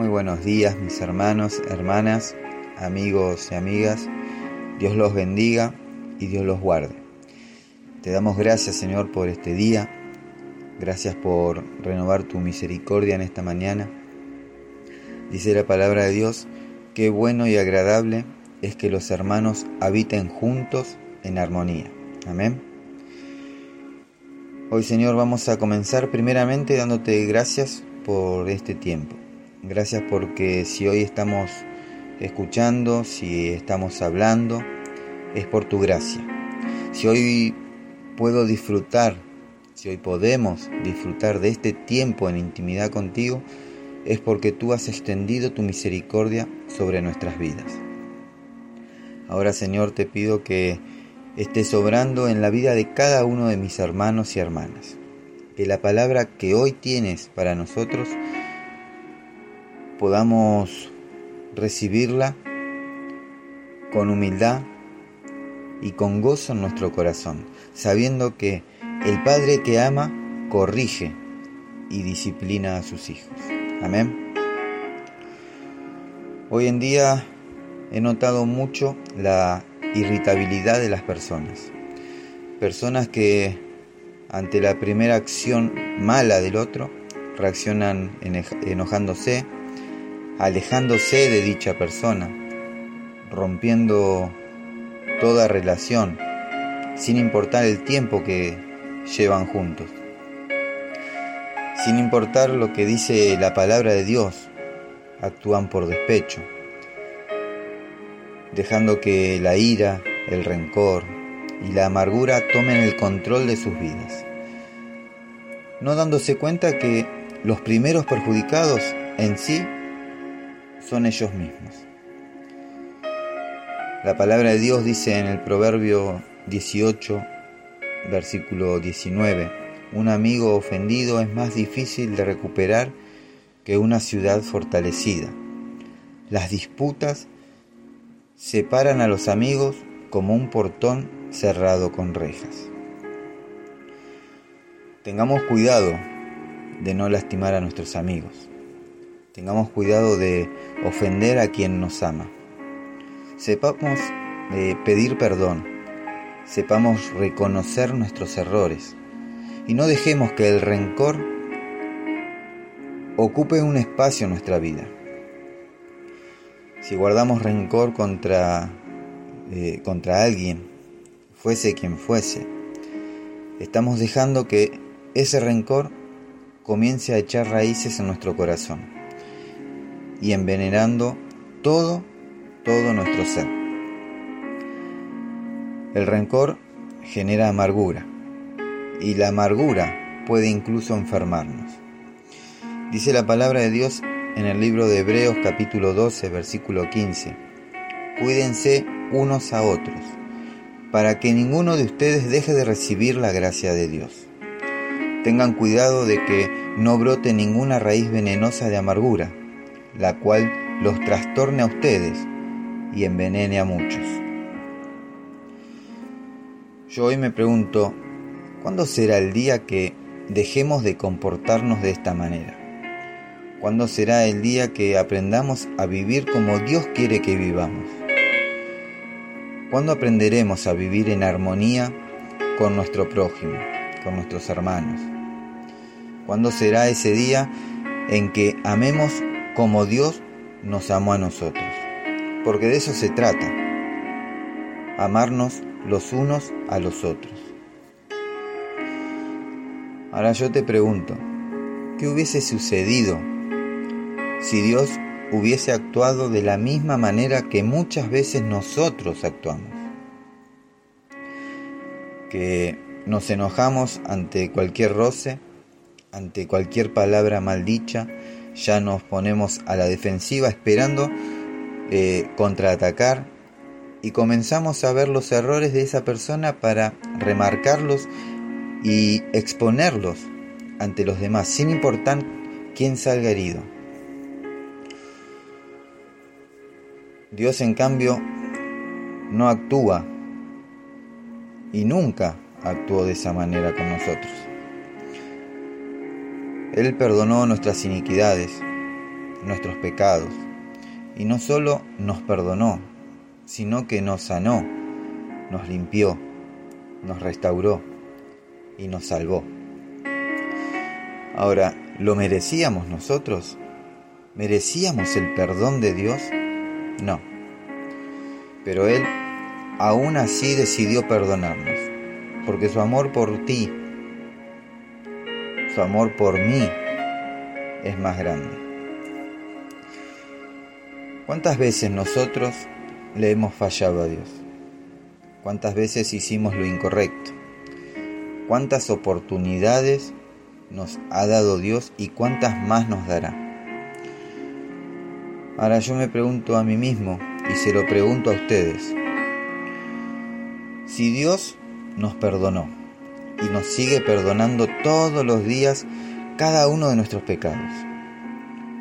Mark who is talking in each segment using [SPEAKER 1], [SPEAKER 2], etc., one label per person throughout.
[SPEAKER 1] Muy buenos días mis hermanos, hermanas, amigos y amigas. Dios los bendiga y Dios los guarde. Te damos gracias Señor por este día. Gracias por renovar tu misericordia en esta mañana. Dice la palabra de Dios, qué bueno y agradable es que los hermanos habiten juntos en armonía. Amén. Hoy Señor vamos a comenzar primeramente dándote gracias por este tiempo. Gracias porque si hoy estamos escuchando, si estamos hablando, es por tu gracia. Si hoy puedo disfrutar, si hoy podemos disfrutar de este tiempo en intimidad contigo, es porque tú has extendido tu misericordia sobre nuestras vidas. Ahora Señor te pido que esté sobrando en la vida de cada uno de mis hermanos y hermanas. Que la palabra que hoy tienes para nosotros podamos recibirla con humildad y con gozo en nuestro corazón, sabiendo que el Padre que ama corrige y disciplina a sus hijos. Amén. Hoy en día he notado mucho la irritabilidad de las personas. Personas que ante la primera acción mala del otro reaccionan enojándose, alejándose de dicha persona, rompiendo toda relación, sin importar el tiempo que llevan juntos. Sin importar lo que dice la palabra de Dios, actúan por despecho dejando que la ira, el rencor y la amargura tomen el control de sus vidas, no dándose cuenta que los primeros perjudicados en sí son ellos mismos. La palabra de Dios dice en el Proverbio 18, versículo 19, un amigo ofendido es más difícil de recuperar que una ciudad fortalecida. Las disputas separan a los amigos como un portón cerrado con rejas. Tengamos cuidado de no lastimar a nuestros amigos. Tengamos cuidado de ofender a quien nos ama. Sepamos eh, pedir perdón. Sepamos reconocer nuestros errores. Y no dejemos que el rencor ocupe un espacio en nuestra vida. Si guardamos rencor contra, eh, contra alguien, fuese quien fuese, estamos dejando que ese rencor comience a echar raíces en nuestro corazón y envenenando todo, todo nuestro ser. El rencor genera amargura y la amargura puede incluso enfermarnos. Dice la palabra de Dios en el libro de Hebreos capítulo 12, versículo 15. Cuídense unos a otros, para que ninguno de ustedes deje de recibir la gracia de Dios. Tengan cuidado de que no brote ninguna raíz venenosa de amargura, la cual los trastorne a ustedes y envenene a muchos. Yo hoy me pregunto, ¿cuándo será el día que dejemos de comportarnos de esta manera? ¿Cuándo será el día que aprendamos a vivir como Dios quiere que vivamos? ¿Cuándo aprenderemos a vivir en armonía con nuestro prójimo, con nuestros hermanos? ¿Cuándo será ese día en que amemos como Dios nos amó a nosotros? Porque de eso se trata, amarnos los unos a los otros. Ahora yo te pregunto, ¿qué hubiese sucedido si Dios hubiese actuado de la misma manera que muchas veces nosotros actuamos. Que nos enojamos ante cualquier roce, ante cualquier palabra maldicha, ya nos ponemos a la defensiva esperando eh, contraatacar y comenzamos a ver los errores de esa persona para remarcarlos y exponerlos ante los demás, sin importar quién salga herido. Dios en cambio no actúa y nunca actuó de esa manera con nosotros. Él perdonó nuestras iniquidades, nuestros pecados. Y no solo nos perdonó, sino que nos sanó, nos limpió, nos restauró y nos salvó. Ahora, ¿lo merecíamos nosotros? ¿Merecíamos el perdón de Dios? No. Pero Él aún así decidió perdonarnos, porque su amor por ti, su amor por mí, es más grande. ¿Cuántas veces nosotros le hemos fallado a Dios? ¿Cuántas veces hicimos lo incorrecto? ¿Cuántas oportunidades nos ha dado Dios y cuántas más nos dará? Ahora yo me pregunto a mí mismo y se lo pregunto a ustedes. Si Dios nos perdonó y nos sigue perdonando todos los días cada uno de nuestros pecados,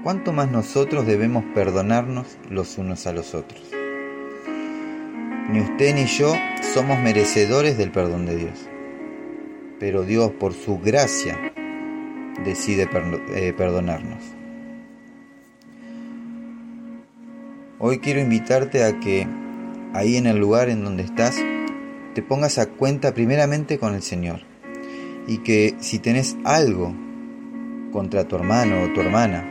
[SPEAKER 1] ¿cuánto más nosotros debemos perdonarnos los unos a los otros? Ni usted ni yo somos merecedores del perdón de Dios, pero Dios por su gracia decide eh, perdonarnos. Hoy quiero invitarte a que ahí en el lugar en donde estás te pongas a cuenta primeramente con el Señor y que si tenés algo contra tu hermano o tu hermana,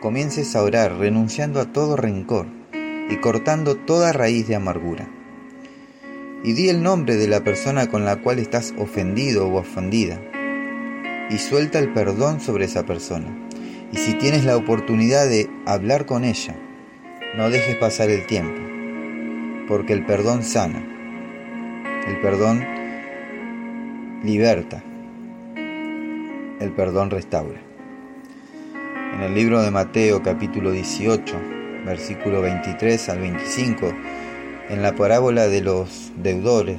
[SPEAKER 1] comiences a orar renunciando a todo rencor y cortando toda raíz de amargura. Y di el nombre de la persona con la cual estás ofendido o ofendida y suelta el perdón sobre esa persona. Y si tienes la oportunidad de hablar con ella, no dejes pasar el tiempo, porque el perdón sana el perdón liberta. El perdón restaura. En el libro de Mateo capítulo 18, versículo 23 al 25, en la parábola de los deudores,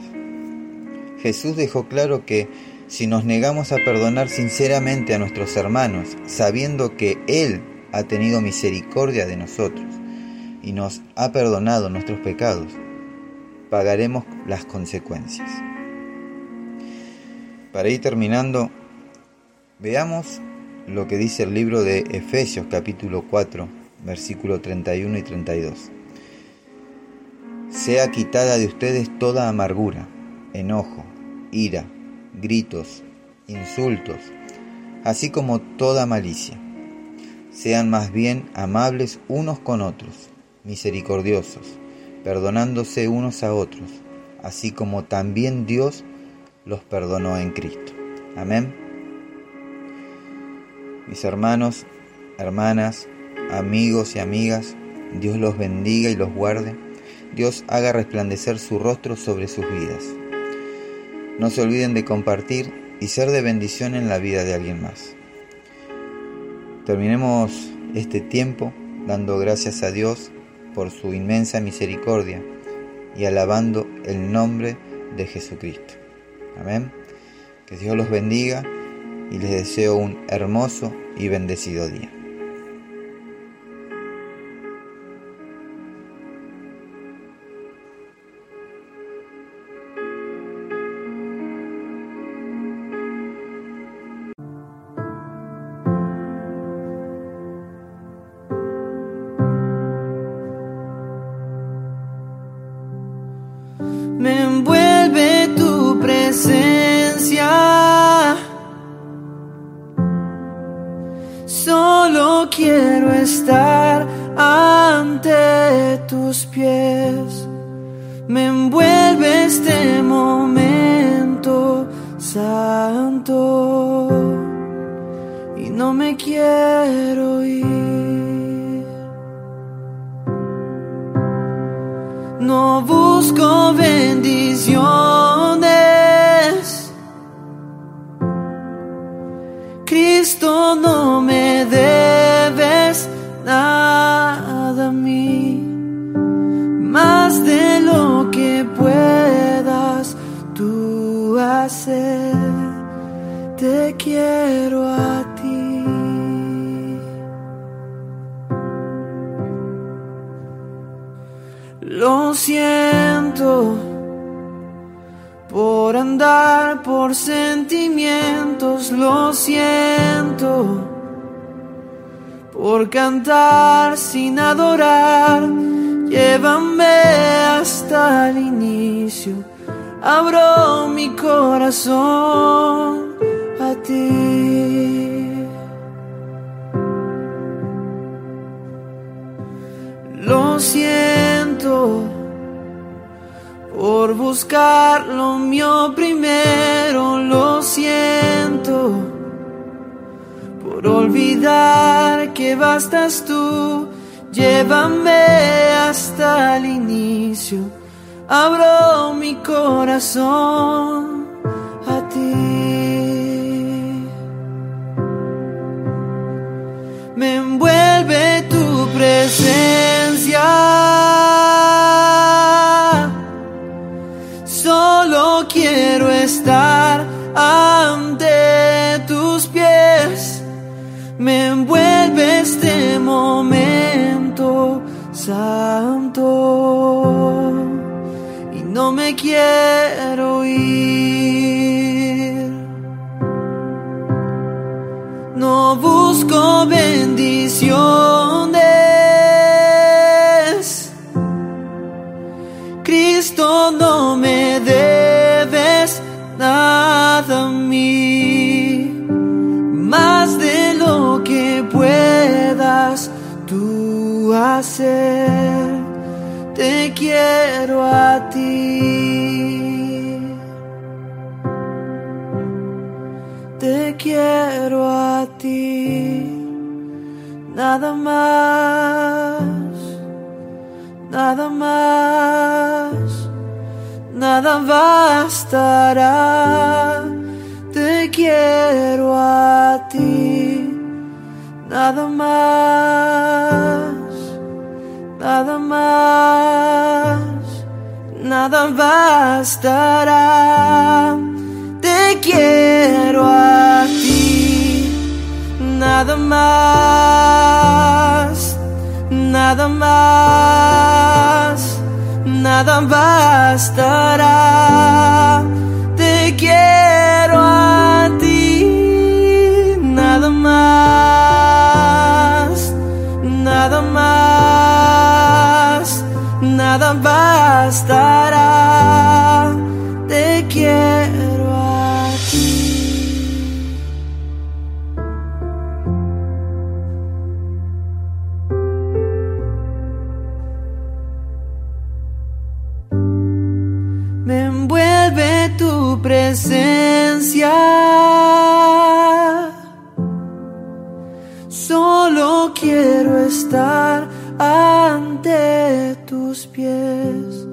[SPEAKER 1] Jesús dejó claro que si nos negamos a perdonar sinceramente a nuestros hermanos, sabiendo que Él ha tenido misericordia de nosotros y nos ha perdonado nuestros pecados, pagaremos las consecuencias. Para ir terminando, veamos lo que dice el libro de Efesios capítulo 4, versículo 31 y 32. Sea quitada de ustedes toda amargura, enojo, ira, gritos, insultos, así como toda malicia. Sean más bien amables unos con otros, misericordiosos perdonándose unos a otros, así como también Dios los perdonó en Cristo. Amén. Mis hermanos, hermanas, amigos y amigas, Dios los bendiga y los guarde. Dios haga resplandecer su rostro sobre sus vidas. No se olviden de compartir y ser de bendición en la vida de alguien más. Terminemos este tiempo dando gracias a Dios por su inmensa misericordia y alabando el nombre de Jesucristo. Amén. Que Dios los bendiga y les deseo un hermoso y bendecido día.
[SPEAKER 2] Tus pies. Me envuelve este momento santo y no me quiero ir. No busco bendiciones. Quiero a ti. Lo siento por andar por sentimientos, lo siento por cantar sin adorar. Llévame hasta el inicio, abro mi corazón Lo siento por buscar lo mío primero, lo siento por olvidar que bastas tú, llévame hasta el inicio, abro mi corazón Te quiero a ti, nada más, nada más, nada bastará. Te quiero a ti, nada más, nada más, nada bastará. Te quiero a ti, nada más, nada más, nada bastará. Te quiero a ti, nada más, nada más, nada bastará. Solo quiero estar ante tus pies.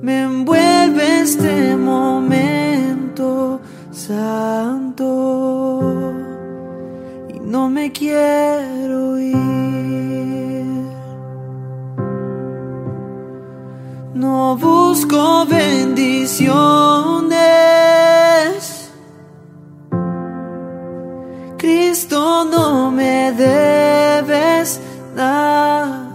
[SPEAKER 2] Me envuelve este momento santo y no me quiero ir. No busco bendiciones. Cristo no me debes nada.